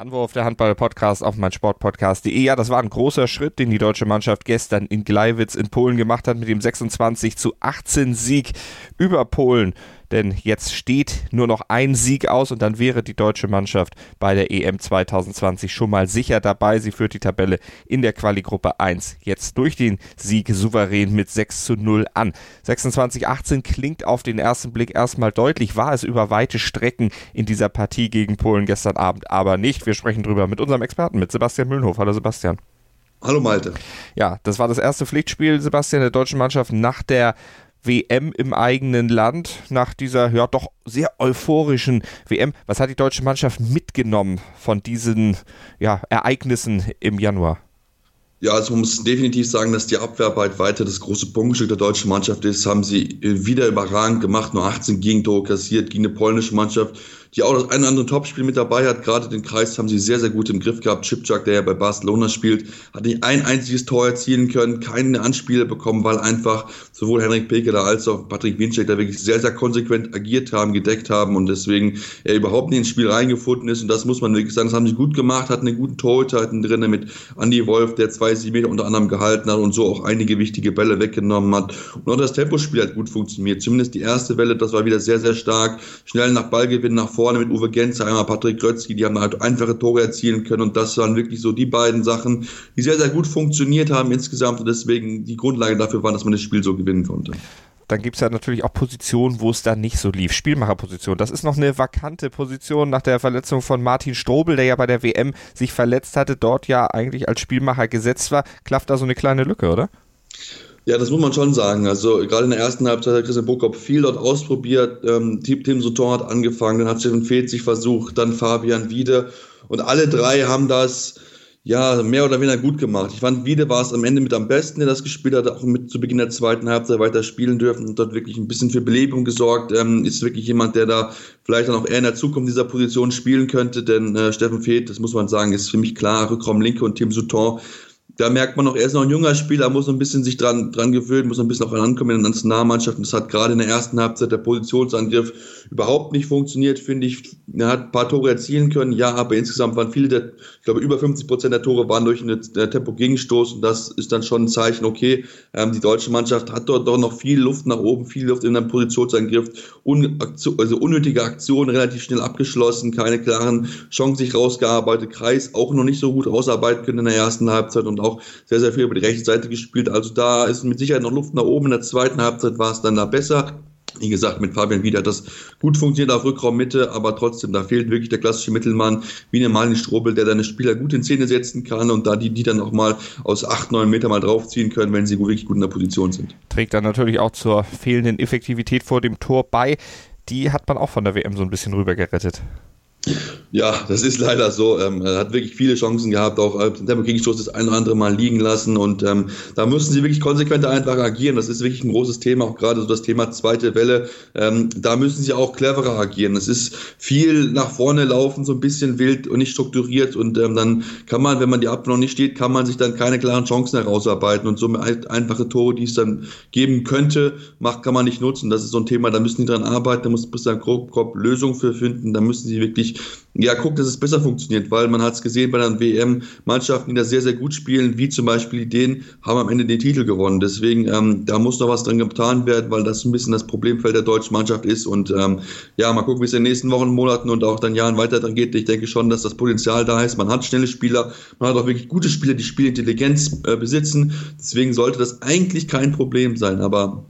Anwurf der Handball-Podcast auf meinsportpodcast.de. Ja, das war ein großer Schritt, den die deutsche Mannschaft gestern in Gleiwitz in Polen gemacht hat mit dem 26 zu 18 Sieg über Polen denn jetzt steht nur noch ein Sieg aus und dann wäre die deutsche Mannschaft bei der EM 2020 schon mal sicher dabei. Sie führt die Tabelle in der Quali-Gruppe 1 jetzt durch den Sieg souverän mit 6 zu 0 an. 26-18 klingt auf den ersten Blick erstmal deutlich, war es über weite Strecken in dieser Partie gegen Polen gestern Abend aber nicht. Wir sprechen drüber mit unserem Experten, mit Sebastian Mühlenhof. Hallo Sebastian. Hallo Malte. Ja, das war das erste Pflichtspiel, Sebastian, der deutschen Mannschaft nach der WM im eigenen Land nach dieser ja doch sehr euphorischen WM. Was hat die deutsche Mannschaft mitgenommen von diesen ja, Ereignissen im Januar? Ja, also man muss definitiv sagen, dass die Abwehrarbeit weiter das große Punktstück der deutschen Mannschaft ist. Haben sie wieder überragend gemacht, nur 18 Gegentore kassiert gegen eine polnische Mannschaft, die auch das ein oder andere Topspiel mit dabei hat. Gerade den Kreis haben sie sehr, sehr gut im Griff gehabt. Chipchak, der ja bei Barcelona spielt, hat nicht ein einziges Tor erzielen können, keine Anspiele bekommen, weil einfach sowohl Henrik Pekeler als auch Patrick Winczek da wirklich sehr, sehr konsequent agiert haben, gedeckt haben und deswegen er überhaupt nicht ins Spiel reingefunden ist. Und das muss man wirklich sagen, das haben sie gut gemacht, hatten einen guten Torhüter drin mit Andy Wolf, der zwei, sieben Meter unter anderem gehalten hat und so auch einige wichtige Bälle weggenommen hat. Und auch das Tempospiel hat gut funktioniert. Zumindest die erste Welle, das war wieder sehr, sehr stark. Schnell nach Ballgewinn nach vorne vorne mit Uwe Gensheimer, Patrick Grötzky, die haben halt einfache Tore erzielen können und das waren wirklich so die beiden Sachen, die sehr, sehr gut funktioniert haben insgesamt und deswegen die Grundlage dafür waren, dass man das Spiel so gewinnen konnte dann gibt es ja natürlich auch Positionen, wo es dann nicht so lief. Spielmacherposition. Das ist noch eine vakante Position nach der Verletzung von Martin Strobel, der ja bei der WM sich verletzt hatte, dort ja eigentlich als Spielmacher gesetzt war. Klafft da so eine kleine Lücke, oder? Ja, das muss man schon sagen. Also gerade in der ersten Halbzeit hat Christian Burkop viel dort ausprobiert. Ähm, Tim Souton hat angefangen, dann hat Steffen Fehlt sich versucht, dann Fabian Wiede. Und alle drei haben das ja mehr oder weniger gut gemacht. Ich fand, Wiede war es am Ende mit am besten, der das gespielt hat, auch mit zu Beginn der zweiten Halbzeit weiter spielen dürfen und dort wirklich ein bisschen für Belebung gesorgt. Ähm, ist wirklich jemand, der da vielleicht dann auch eher in der Zukunft dieser Position spielen könnte, denn äh, Steffen Fehlt, das muss man sagen, ist für mich klar, Rückraum Linke und Tim Souton da merkt man noch, er ist noch ein junger Spieler, muss ein bisschen sich dran, dran gewöhnen, muss ein bisschen auch ankommen in der Nationalmannschaft. Und das hat gerade in der ersten Halbzeit der Positionsangriff überhaupt nicht funktioniert, finde ich. Er hat ein paar Tore erzielen können, ja, aber insgesamt waren viele der, ich glaube, über 50 Prozent der Tore waren durch einen Tempo-Gegenstoß und das ist dann schon ein Zeichen, okay, ähm, die deutsche Mannschaft hat dort doch noch viel Luft nach oben, viel Luft in einem Positionsangriff, un, also unnötige Aktionen relativ schnell abgeschlossen, keine klaren Chancen sich rausgearbeitet, Kreis auch noch nicht so gut ausarbeiten können in der ersten Halbzeit und auch sehr, sehr viel über die rechte Seite gespielt. Also da ist mit Sicherheit noch Luft nach oben. In der zweiten Halbzeit war es dann da besser. Wie gesagt, mit Fabian Wieder das gut funktioniert auf Rückraummitte, aber trotzdem, da fehlt wirklich der klassische Mittelmann, wie ein Malin Strobel, der deine Spieler gut in Szene setzen kann und da die, die dann auch mal aus acht, neun Meter mal draufziehen können, wenn sie wirklich gut in der Position sind. Trägt dann natürlich auch zur fehlenden Effektivität vor dem Tor bei. Die hat man auch von der WM so ein bisschen rüber gerettet. Ja, das ist leider so. Ähm, er hat wirklich viele Chancen gehabt, auch äh, Tempo Gegenstoß das ein oder andere Mal liegen lassen und ähm, da müssen sie wirklich konsequent einfach agieren. Das ist wirklich ein großes Thema, auch gerade so das Thema zweite Welle. Ähm, da müssen sie auch cleverer agieren. Es ist viel nach vorne laufen, so ein bisschen wild und nicht strukturiert und ähm, dann kann man, wenn man die Abwehr noch nicht steht, kann man sich dann keine klaren Chancen herausarbeiten und so einfache Tore, die es dann geben könnte, macht, kann man nicht nutzen. Das ist so ein Thema, da müssen die dran arbeiten, da muss Christian Kropp Lösungen für finden, da müssen sie wirklich ja, guckt, dass es besser funktioniert, weil man hat es gesehen bei der WM, Mannschaften, die da sehr, sehr gut spielen, wie zum Beispiel die haben am Ende den Titel gewonnen. Deswegen, ähm, da muss noch was dran getan werden, weil das ein bisschen das Problemfeld der deutschen Mannschaft ist. Und ähm, ja, mal gucken, wie es in den nächsten Wochen, Monaten und auch dann Jahren weiter dran geht. Ich denke schon, dass das Potenzial da ist. Man hat schnelle Spieler, man hat auch wirklich gute Spieler, die Spielintelligenz äh, besitzen. Deswegen sollte das eigentlich kein Problem sein. Aber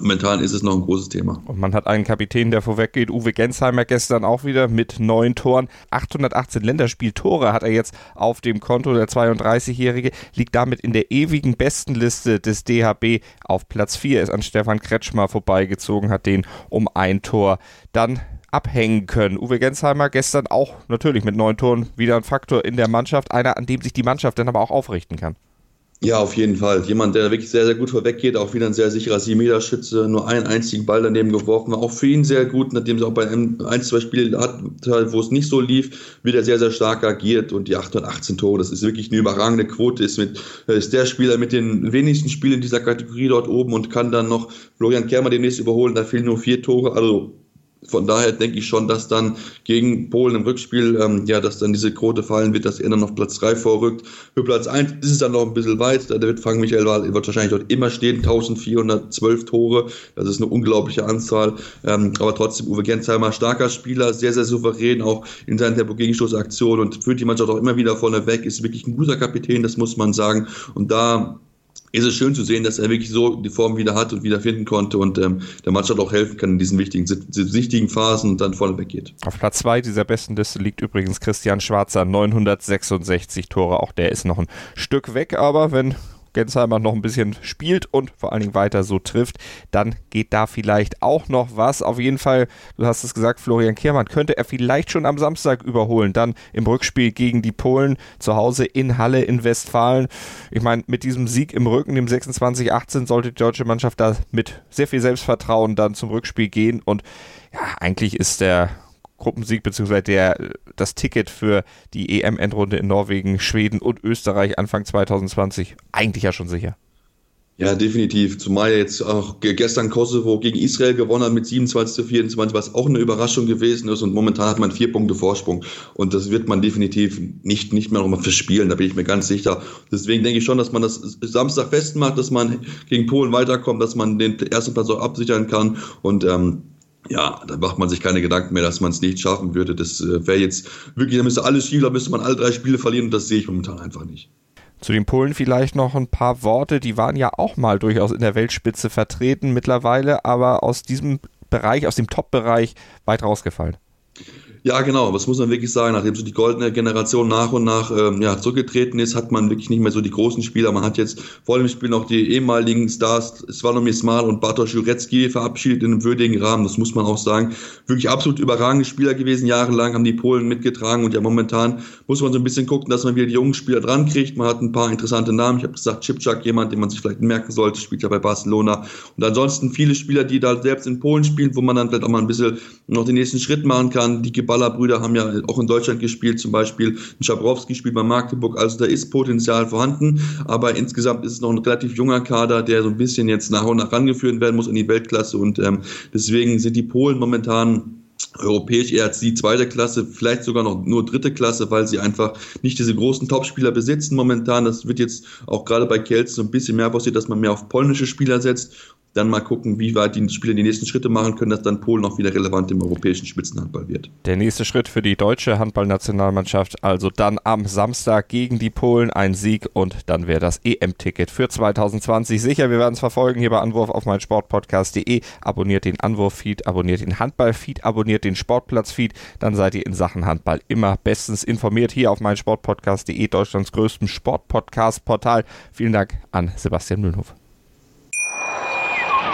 Momentan ist es noch ein großes Thema. Und man hat einen Kapitän, der vorweggeht. Uwe Gensheimer gestern auch wieder mit neun Toren. 818 Länderspieltore hat er jetzt auf dem Konto. Der 32-Jährige liegt damit in der ewigen Bestenliste des DHB auf Platz 4. Ist an Stefan Kretschmer vorbeigezogen, hat den um ein Tor dann abhängen können. Uwe Gensheimer gestern auch natürlich mit neun Toren wieder ein Faktor in der Mannschaft, einer, an dem sich die Mannschaft dann aber auch aufrichten kann. Ja, auf jeden Fall. Jemand, der wirklich sehr, sehr gut vorweggeht, auch wieder ein sehr sicherer 7-Meter-Schütze, nur einen einzigen Ball daneben geworfen, war auch für ihn sehr gut, nachdem es auch bei ein, zwei Spielen hat, wo es nicht so lief, wird er sehr, sehr stark agiert und die 818 Tore, das ist wirklich eine überragende Quote, ist mit, ist der Spieler mit den wenigsten Spielen dieser Kategorie dort oben und kann dann noch Florian Kermer demnächst überholen, da fehlen nur vier Tore, also von daher denke ich schon, dass dann gegen Polen im Rückspiel, ähm, ja, dass dann diese Quote fallen wird, dass er dann auf Platz 3 vorrückt. Für Platz 1 ist es dann noch ein bisschen weit. Da wird Frank Michael wird wahrscheinlich dort immer stehen, 1412 Tore. Das ist eine unglaubliche Anzahl. Ähm, aber trotzdem Uwe Gensheimer, starker Spieler, sehr, sehr souverän, auch in seinen Tempo-Gegenstoßaktionen und führt die Mannschaft auch immer wieder vorne weg, ist wirklich ein guter Kapitän, das muss man sagen. Und da ist es schön zu sehen, dass er wirklich so die Form wieder hat und wieder finden konnte und ähm, der Mannschaft auch helfen kann in diesen wichtigen, wichtigen Phasen und dann vorne weggeht. Auf Platz 2 dieser besten Liste liegt übrigens Christian Schwarzer, 966 Tore. Auch der ist noch ein Stück weg, aber wenn Gensheimer noch ein bisschen spielt und vor allen Dingen weiter so trifft, dann geht da vielleicht auch noch was. Auf jeden Fall, du hast es gesagt, Florian Kehrmann könnte er vielleicht schon am Samstag überholen, dann im Rückspiel gegen die Polen zu Hause in Halle in Westfalen. Ich meine, mit diesem Sieg im Rücken, dem 26-18, sollte die deutsche Mannschaft da mit sehr viel Selbstvertrauen dann zum Rückspiel gehen und ja, eigentlich ist der Gruppensieg beziehungsweise das Ticket für die EM-Endrunde in Norwegen, Schweden und Österreich Anfang 2020 eigentlich ja schon sicher. Ja, definitiv. Zumal jetzt auch gestern Kosovo gegen Israel gewonnen hat mit 27 zu 24, was auch eine Überraschung gewesen ist. Und momentan hat man vier Punkte Vorsprung. Und das wird man definitiv nicht, nicht mehr nochmal verspielen, da bin ich mir ganz sicher. Deswegen denke ich schon, dass man das Samstag festmacht, dass man gegen Polen weiterkommt, dass man den ersten Platz auch absichern kann. Und ähm, ja, da macht man sich keine Gedanken mehr, dass man es nicht schaffen würde. Das äh, wäre jetzt wirklich, da müsste alles schief, da müsste man alle drei Spiele verlieren und das sehe ich momentan einfach nicht. Zu den Polen vielleicht noch ein paar Worte. Die waren ja auch mal durchaus in der Weltspitze vertreten mittlerweile, aber aus diesem Bereich, aus dem Top-Bereich weit rausgefallen. Ja, genau, das muss man wirklich sagen. Nachdem so die goldene Generation nach und nach ähm, ja, zurückgetreten ist, hat man wirklich nicht mehr so die großen Spieler. Man hat jetzt vor dem Spiel noch die ehemaligen Stars Svanomir Smal und Bartosz Jurecki verabschiedet in einem würdigen Rahmen. Das muss man auch sagen. Wirklich absolut überragende Spieler gewesen. Jahrelang haben die Polen mitgetragen und ja momentan muss man so ein bisschen gucken, dass man wieder die jungen Spieler dran kriegt. Man hat ein paar interessante Namen. Ich habe gesagt, Chipchak, jemand, den man sich vielleicht merken sollte, spielt ja bei Barcelona. Und ansonsten viele Spieler, die da selbst in Polen spielen, wo man dann vielleicht auch mal ein bisschen noch den nächsten Schritt machen kann. Die Baller-Brüder haben ja auch in Deutschland gespielt, zum Beispiel Schabrowski spielt bei Magdeburg, also da ist Potenzial vorhanden, aber insgesamt ist es noch ein relativ junger Kader, der so ein bisschen jetzt nach und nach rangeführt werden muss in die Weltklasse. Und ähm, deswegen sind die Polen momentan europäisch eher als die zweite Klasse, vielleicht sogar noch nur dritte Klasse, weil sie einfach nicht diese großen Topspieler besitzen momentan. Das wird jetzt auch gerade bei Kielce so ein bisschen mehr passiert, dass man mehr auf polnische Spieler setzt dann mal gucken, wie weit die Spieler die nächsten Schritte machen können, dass dann Polen auch wieder relevant im europäischen Spitzenhandball wird. Der nächste Schritt für die deutsche Handballnationalmannschaft, also dann am Samstag gegen die Polen ein Sieg und dann wäre das EM-Ticket für 2020 sicher. Wir werden es verfolgen hier bei Anwurf auf mein Sportpodcast.de. Abonniert den Anwurf-Feed, abonniert den Handball-Feed, abonniert den Sportplatz-Feed, dann seid ihr in Sachen Handball immer bestens informiert hier auf mein Sportpodcast.de, Deutschlands größtem Sportpodcast-Portal. Vielen Dank an Sebastian Mühlenhof.